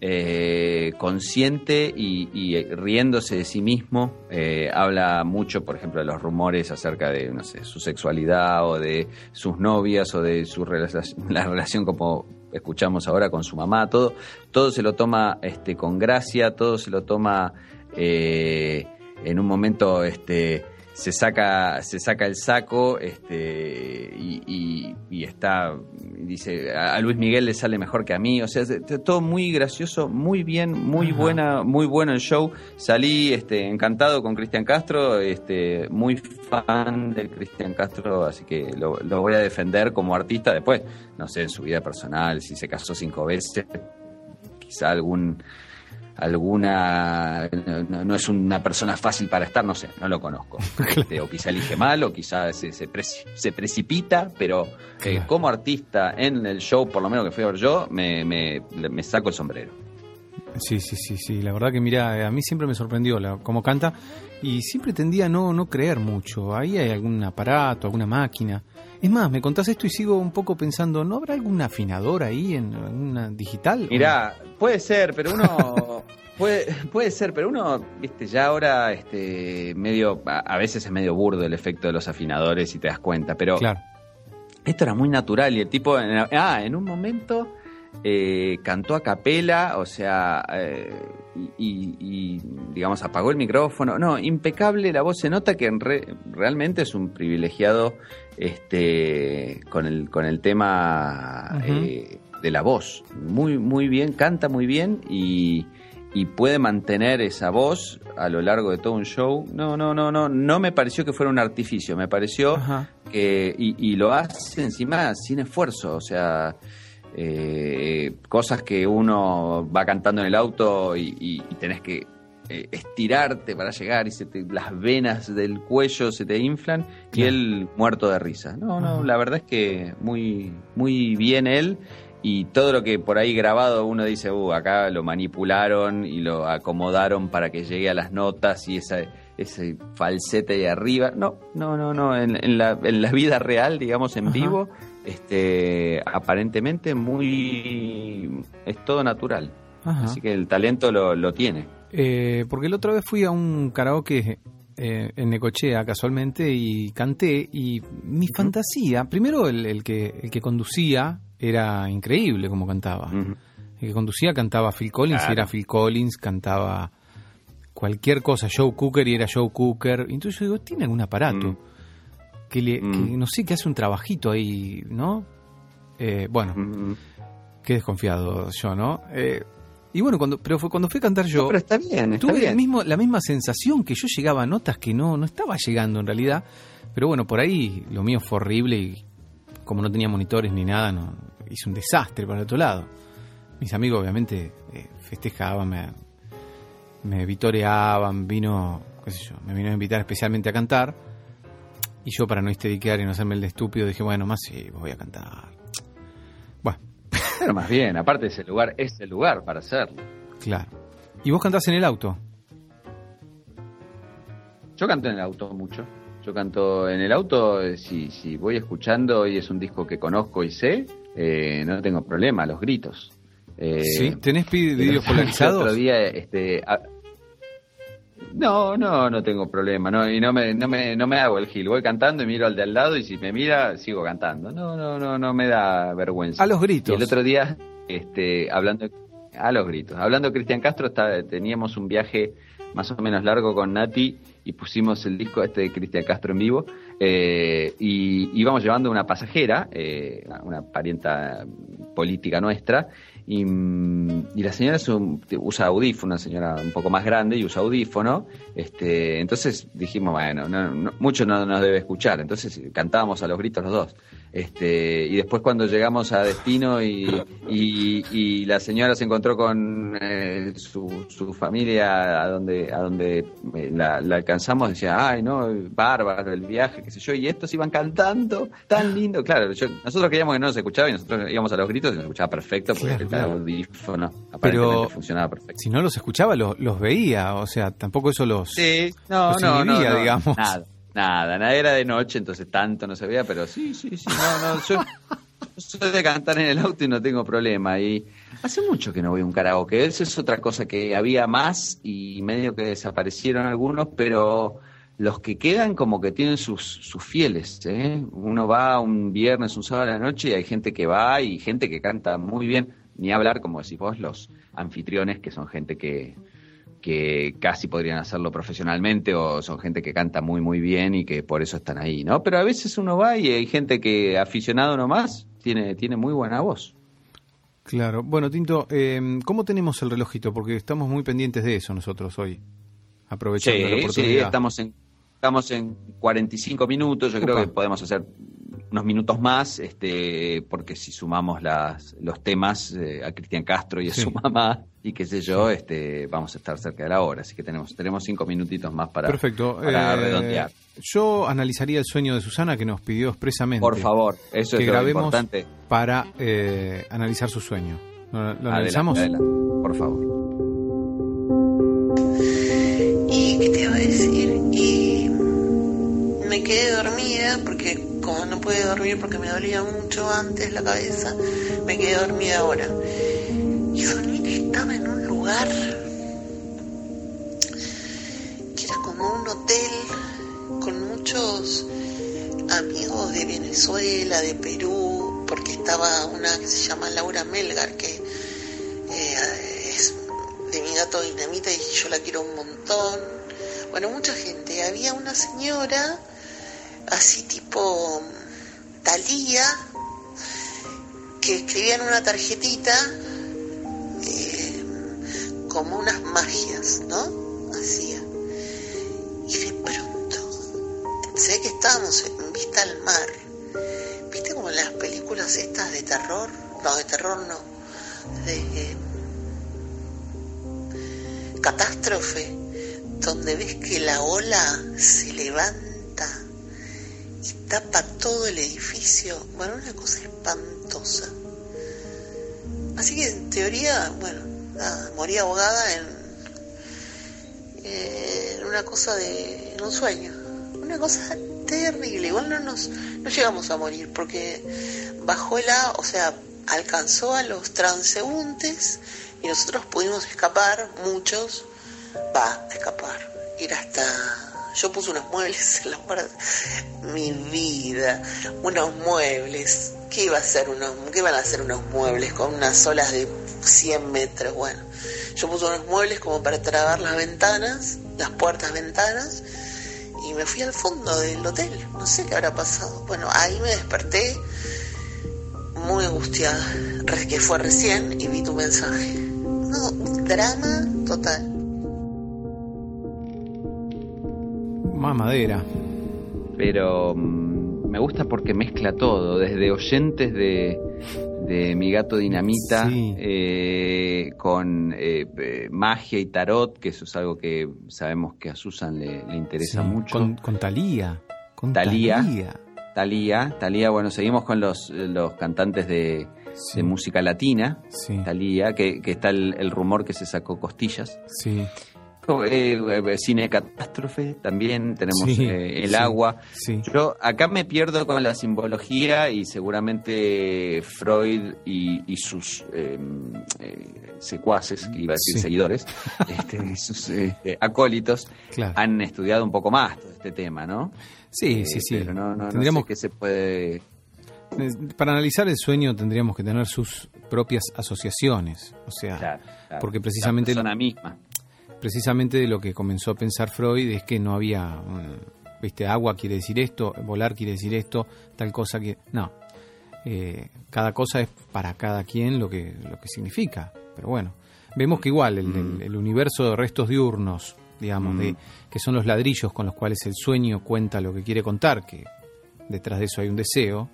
eh, consciente y, y riéndose de sí mismo. Eh, habla mucho, por ejemplo, de los rumores acerca de, no sé, su sexualidad o de sus novias o de su relación, la relación como escuchamos ahora con su mamá, todo, todo se lo toma este, con gracia, todo se lo toma eh, en un momento este, se saca se saca el saco este y, y- y está dice a Luis Miguel le sale mejor que a mí. O sea todo muy gracioso muy bien muy Ajá. buena muy bueno el show. Salí este encantado con Cristian Castro este muy fan de Cristian Castro así que lo, lo voy a defender como artista después. No sé en su vida personal si se casó cinco veces quizá algún alguna no, no es una persona fácil para estar, no sé, no lo conozco. Este, o quizá elige mal, o quizá se, se, se precipita, pero eh, como artista en el show, por lo menos que fui a ver yo, me, me, me saco el sombrero. Sí, sí, sí, sí. La verdad que mira, a mí siempre me sorprendió la, cómo canta y siempre tendía a no, no creer mucho. Ahí hay algún aparato, alguna máquina. Es más, me contás esto y sigo un poco pensando, ¿no habrá algún afinador ahí en una digital? Mirá, puede ser, pero uno. Puede, puede ser, pero uno, viste, ya ahora, este, medio, a, a veces es medio burdo el efecto de los afinadores y te das cuenta, pero Claro. esto era muy natural y el tipo, ah, en un momento eh, cantó a capela, o sea, eh, y, y- y, digamos, apagó el micrófono. No, impecable, la voz se nota que en re- realmente es un privilegiado este, con, el, con el tema eh, de la voz. Muy, muy bien, canta muy bien y, y puede mantener esa voz a lo largo de todo un show. No, no, no, no, no me pareció que fuera un artificio, me pareció Ajá. que y, y lo hace encima sin esfuerzo, o sea, eh, cosas que uno va cantando en el auto y, y- y tenés que eh, estirarte para llegar y se te- las venas del cuello se te inflan y él muerto de risa. No, no, la verdad es que muy, muy bien él. Y todo lo que por ahí grabado uno dice, uh, acá lo manipularon y lo acomodaron para que llegue a las notas y esa, ese falsete ahí arriba. No, no, no, no. En, en la, en la vida real, digamos, en Ajá. vivo, este, aparentemente muy. es todo natural. Ajá. Así que el talento lo, lo tiene. Eh, porque la otra vez fui a un karaoke eh, en Necochea casualmente y canté y mi fantasía, primero el, el que, el que conducía era increíble como cantaba. El que conducía cantaba Phil Collins y era Phil Collins, cantaba cualquier cosa, Joe Cooker y era Joe Cooker. Entonces yo digo, tiene algún aparato. Que, le, Mm. que no sé, que hace un trabajito ahí, ¿no? Eh, bueno, Ujú. qué desconfiado yo, ¿no? Eh, y bueno, cuando, pero fue cuando fui a cantar yo, No, pero está bien, está tuve el bien. mismo, la misma sensación que yo llegaba a notas que no, no estaba llegando en realidad. Pero bueno, por ahí lo mío fue horrible y como no tenía monitores ni nada, no, hice un desastre para el otro lado. Mis amigos obviamente eh, festejaban, me, me vitoreaban, vino, qué sé yo, me vino a invitar especialmente a cantar. Y yo para no histeriquear y no hacerme el de estúpido dije, bueno, más sí, voy a cantar. Bueno, Pero más bien, aparte ese lugar es el lugar para hacerlo. claro. ¿Y vos cantás en el auto? Yo canto en el auto mucho. Yo canto en el auto, eh, si, si voy escuchando y es un disco que conozco y sé, eh, no tengo problema, los gritos. Eh, ¿Sí? ¿Tenés vídeos polarizados? El otro día, este, a- no, no, no tengo problema, no, y no me, no me, no me hago el gil. Voy cantando y miro al de al lado y si me mira sigo cantando. No, no, no, no me da vergüenza. A los gritos. Y el otro día, este, hablando a los gritos, hablando de Cristian Castro, está- teníamos un viaje más o menos largo con Nati y pusimos el disco este de Cristian Castro en vivo eh, y íbamos llevando una pasajera, eh, una parienta política nuestra y, y la señora es un- usa audífono, una señora un poco más grande y usa audífono, este, entonces dijimos, bueno, no, no- mucho no nos debe escuchar, entonces cantábamos a los gritos los dos. Este, y después cuando llegamos a destino y, y, y la señora se encontró con eh, su, su familia a donde, a donde eh, la, la alcanzamos, decía, ay no, bárbaro el viaje, qué sé yo, y estos iban cantando, tan lindo, claro, yo- nosotros queríamos que no nos escuchaba y nosotros íbamos a los gritos y nos escuchaba perfecto porque Claro, el claro. audífono aparentemente Pero- funcionaba perfecto. Si no los escuchaba, los, los veía. O sea, tampoco eso los... Sí, no, los no, no, inhibía, no, digamos. Nada, nada, nada, era de noche, entonces tanto no se veía, pero sí, sí, sí, no, no, yo, yo soy de cantar en el auto y no tengo problema. Y hace mucho que no voy a un karaoke, eso es otra cosa que había más y medio que desaparecieron algunos, pero los que quedan como que tienen sus, sus fieles, ¿eh? Uno va un viernes, un sábado a la noche y hay gente que va y gente que canta muy bien, ni hablar, como decís vos, los anfitriones, que son gente que que casi podrían hacerlo profesionalmente o son gente que canta muy muy bien y que por eso están ahí, ¿no? Pero a veces uno va y hay gente que aficionado nomás tiene, tiene muy buena voz. Claro. Bueno, Tinto, eh, ¿cómo tenemos el relojito? Porque estamos muy pendientes de eso nosotros hoy, aprovechando la Sí, oportunidad. sí, estamos en, estamos en 45 minutos, yo creo que podemos hacer unos minutos más, este, porque si sumamos las, los temas eh, a Cristian Castro y a Sí. su mamá y qué sé yo, este, vamos a estar cerca de la hora, así que tenemos, tenemos cinco minutitos más para, Perfecto. para Eh, redondear. Yo analizaría el sueño de Susana que nos pidió expresamente. Por favor, eso que es lo grabemos importante. para eh, analizar su sueño. ¿Lo, lo Adelante, analizamos? adelante, por favor. ¿Y qué te iba a decir? Y me quedé dormida porque no pude dormir porque me dolía mucho antes la cabeza, me quedé dormida ahora. Y soñé estaba en un lugar que era como un hotel con muchos amigos de Venezuela, de Perú, porque estaba una que se llama Laura Melgar, que eh, es de mi gato Dinamita y yo la quiero un montón. Bueno, mucha gente. Había una señora, así tipo Talía, que escribía en una tarjetita eh, como unas magias, ¿no? Hacía. Y de pronto, sé que estábamos en vista al mar. ¿Viste como las películas estas de terror? No, de terror no. De eh, catástrofe, donde ves que la ola se levanta y tapa todo el edificio. Bueno, una cosa espantosa. Así que en teoría, bueno, nada, morí ahogada en, una cosa de. en un sueño. Una cosa terrible. Igual no nos no llegamos a morir porque bajó el agua, o sea, alcanzó a los transeúntes y nosotros pudimos escapar, muchos, va, escapar, ir hasta... Yo puse unos muebles en la puerta. Mi vida, unos muebles. ¿Qué iba a hacer unos, qué iban a hacer unos muebles con unas olas de 100 metros? Bueno, yo puse unos muebles como para trabar las ventanas, las puertas ventanas, y me fui al fondo del hotel. No sé qué habrá pasado. Bueno, ahí me desperté muy angustiada, que fue recién y vi tu mensaje. No, drama total. Más madera. pero mm, me gusta porque mezcla todo, desde oyentes de, de Mi Gato Dinamita, Sí. eh, con eh, eh, magia y tarot, que eso es algo que sabemos que a Susan le, le interesa Sí, mucho. Con, con Talía. Con. Thalía. Talía, Talía, bueno, seguimos con los, los cantantes de, Sí. de música latina, Sí, Talía, que, que está el, el rumor que se sacó costillas. sí, Eh, eh, cine catástrofe también, tenemos Sí, eh, el sí. agua. sí. Yo acá me pierdo con la simbología y seguramente Freud y, y sus eh, eh, secuaces, que iba a decir seguidores, este, sus este, acólitos, Claro. han estudiado un poco más todo este tema, ¿no? Sí, Eh, sí, sí. Pero no, no, no Tendríamos sé qué se puede... Eh, Para analizar el sueño tendríamos que tener sus propias asociaciones, o sea, Claro, claro. porque precisamente- La persona misma. Precisamente de lo que comenzó a pensar Freud es que no había, mm, viste, agua quiere decir esto, volar quiere decir esto, tal cosa que no, Eh, cada cosa es para cada quien lo que lo que significa, pero bueno, vemos que igual el, el- el universo de restos diurnos, digamos, Mm. de que son los ladrillos con los cuales el sueño cuenta lo que quiere contar, que detrás de eso hay un deseo,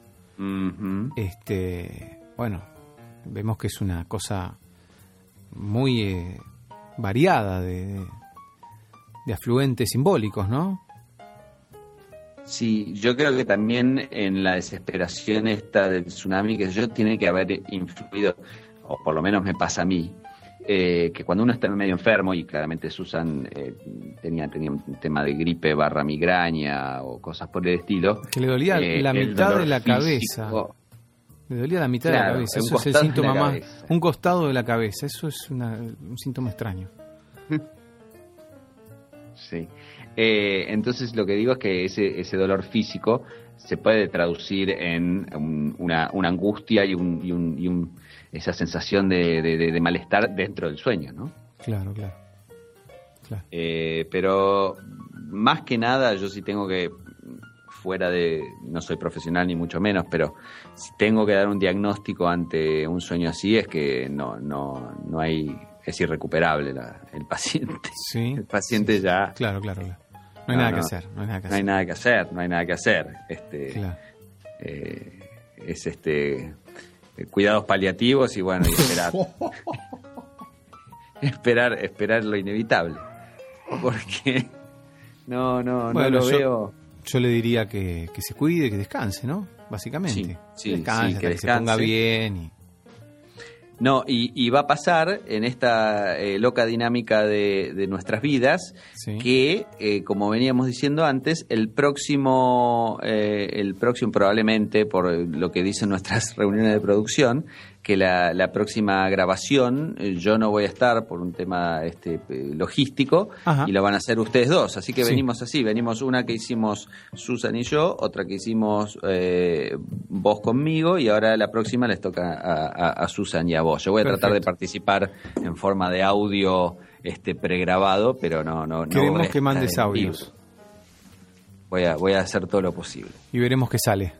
este bueno vemos que es una cosa muy eh, variada de, de afluentes simbólicos no Sí, yo creo que también en la desesperación esta del tsunami, que yo tiene que haber influido, o por lo menos me pasa a mí, eh, que cuando uno está medio enfermo, y claramente Susan eh, tenía, tenía un tema de gripe barra migraña o cosas por el estilo. que le dolía eh, la mitad de la físico, cabeza le dolía la mitad de la cabeza eso es el síntoma más un costado de la cabeza eso es una- un síntoma extraño Sí. Eh, entonces lo que digo es que ese, ese dolor físico se puede traducir en un- una, una angustia y, un, y, un, y un- esa sensación de, de- de- de malestar dentro del sueño, ¿no? claro claro Claro. Eh, pero más que nada, yo sí tengo que, fuera de, no soy profesional ni mucho menos, pero si tengo que dar un diagnóstico ante un sueño así es que no, no, no hay, es irrecuperable la- el paciente. Sí. El paciente ya Claro, claro, claro. No hay nada que hacer, no hay nada que no hay hacer. nada que hacer, no hay nada que hacer. Este, Claro. eh, es este eh, cuidados paliativos y bueno, y esperar. esperar, esperar lo inevitable. Porque no, no, no lo yo- veo. Yo le diría que, que se cuide, que descanse, ¿no? Básicamente. Sí, sí, descanse, sí, que que se ponga bien. Y... No, y, y va a pasar en esta eh, loca dinámica de, de nuestras vidas Sí. que, eh, como veníamos diciendo antes, el próximo, eh, el próximo probablemente, por lo que dicen nuestras reuniones de producción, que la, la próxima grabación eh, yo no voy a estar por un tema este, eh, logístico Ajá. y lo van a hacer ustedes dos. Así que Sí. venimos así, venimos una que hicimos Susan y yo, otra que hicimos eh, vos conmigo y ahora la próxima les toca a, a- a Susan y a vos. Yo voy a tratar de participar en forma de audio este pregrabado, pero no, no, no Queremos a que mandes audios. Voy a, voy a hacer todo lo posible. Y veremos qué sale.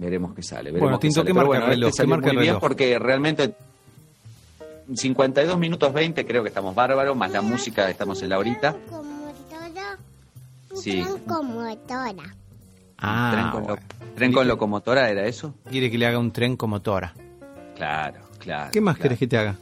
Veremos qué sale. Bueno, veremos qué Tinto, sale. ¿qué marca bueno, el este reloj? ¿Qué salió marca muy el bien reloj? porque realmente 52 minutos 20 creo que estamos bárbaros, más la música estamos en la horita. Sí. como motora. Ah, tren con, lo- bueno. tren con locomotora, ¿era eso? Quiere que le haga un tren como Tora. Claro, claro. ¿Qué más claro. querés que te haga?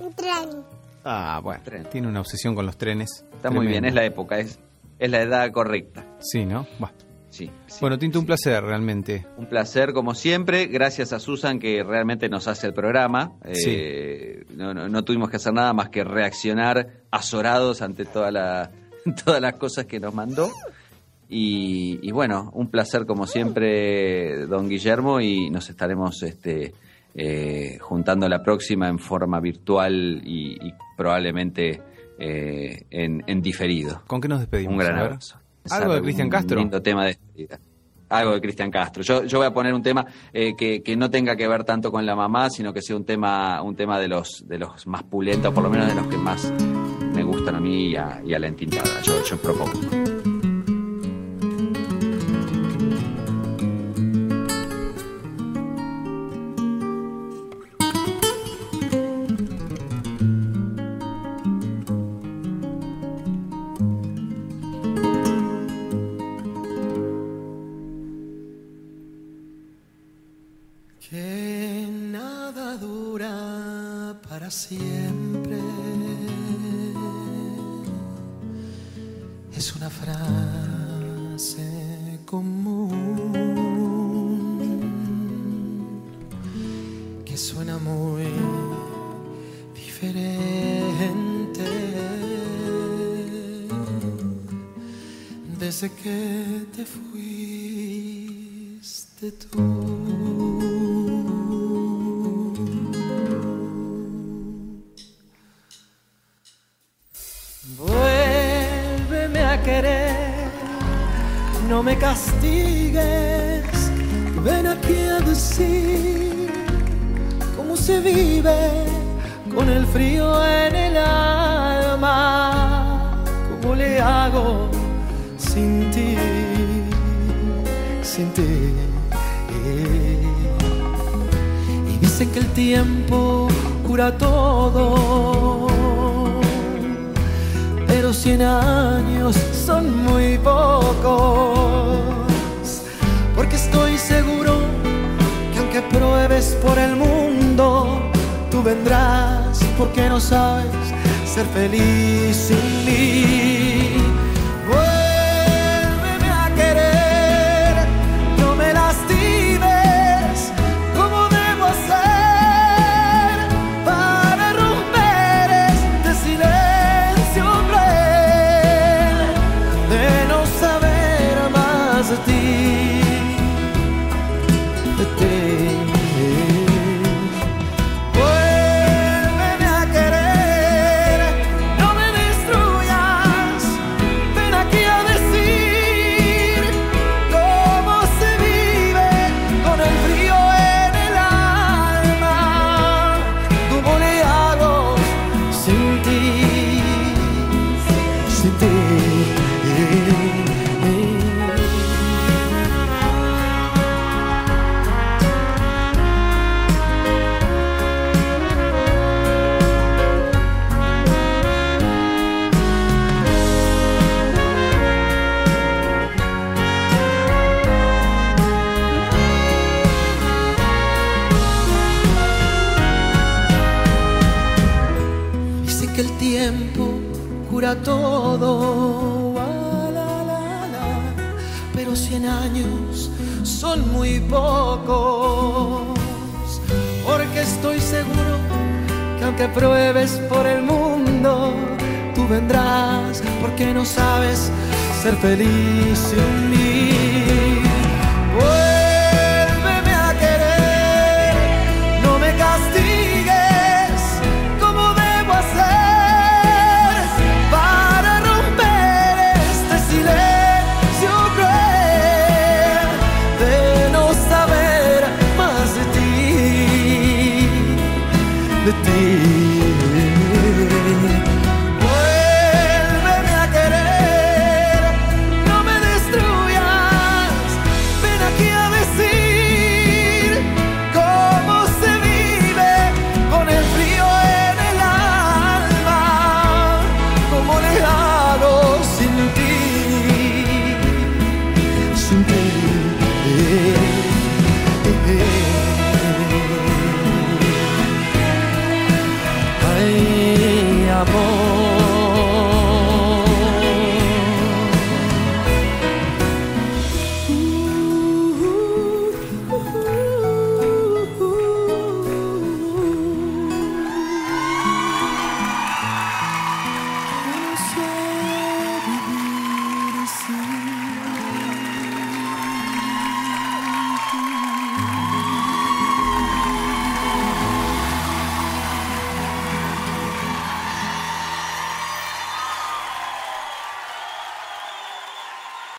Un tren. Ah, bueno. Tren. Tiene una obsesión con los trenes. Está muy bien, es la época, es, es la edad correcta. Sí, ¿no? Buah. Sí, sí. Bueno, Tinto, un placer realmente. Un placer como siempre, gracias a Susan que realmente nos hace el programa. Eh, no, no- no tuvimos que hacer nada más que reaccionar azorados ante toda la, todas las cosas que nos mandó. Y, y bueno, un placer como siempre, don Guillermo, y nos estaremos este, eh, juntando la próxima en forma virtual y, y probablemente eh, en, en diferido. ¿Con qué nos despedimos? Un gran abrazo. ¿Algo de Cristian Castro? lindo tema de despedida. Algo de Cristian Castro. Yo, yo voy a poner un tema eh, que, que no tenga que ver tanto con la mamá, sino que sea un tema, un tema de los, de los más pulentos, por lo menos de los que más me gustan a mí y a, y a la entintada. Yo, yo propongo. Le hago sin ti, sin ti. Y dicen que el tiempo cura todo, pero cien años son muy pocos, porque estoy seguro que aunque pruebes por el mundo, tú vendrás porque no sabes ser feliz sin mí. Cien años son muy pocos, porque estoy seguro que aunque pruebes por el mundo, tú vendrás, porque no sabes ser feliz sin mí. Pues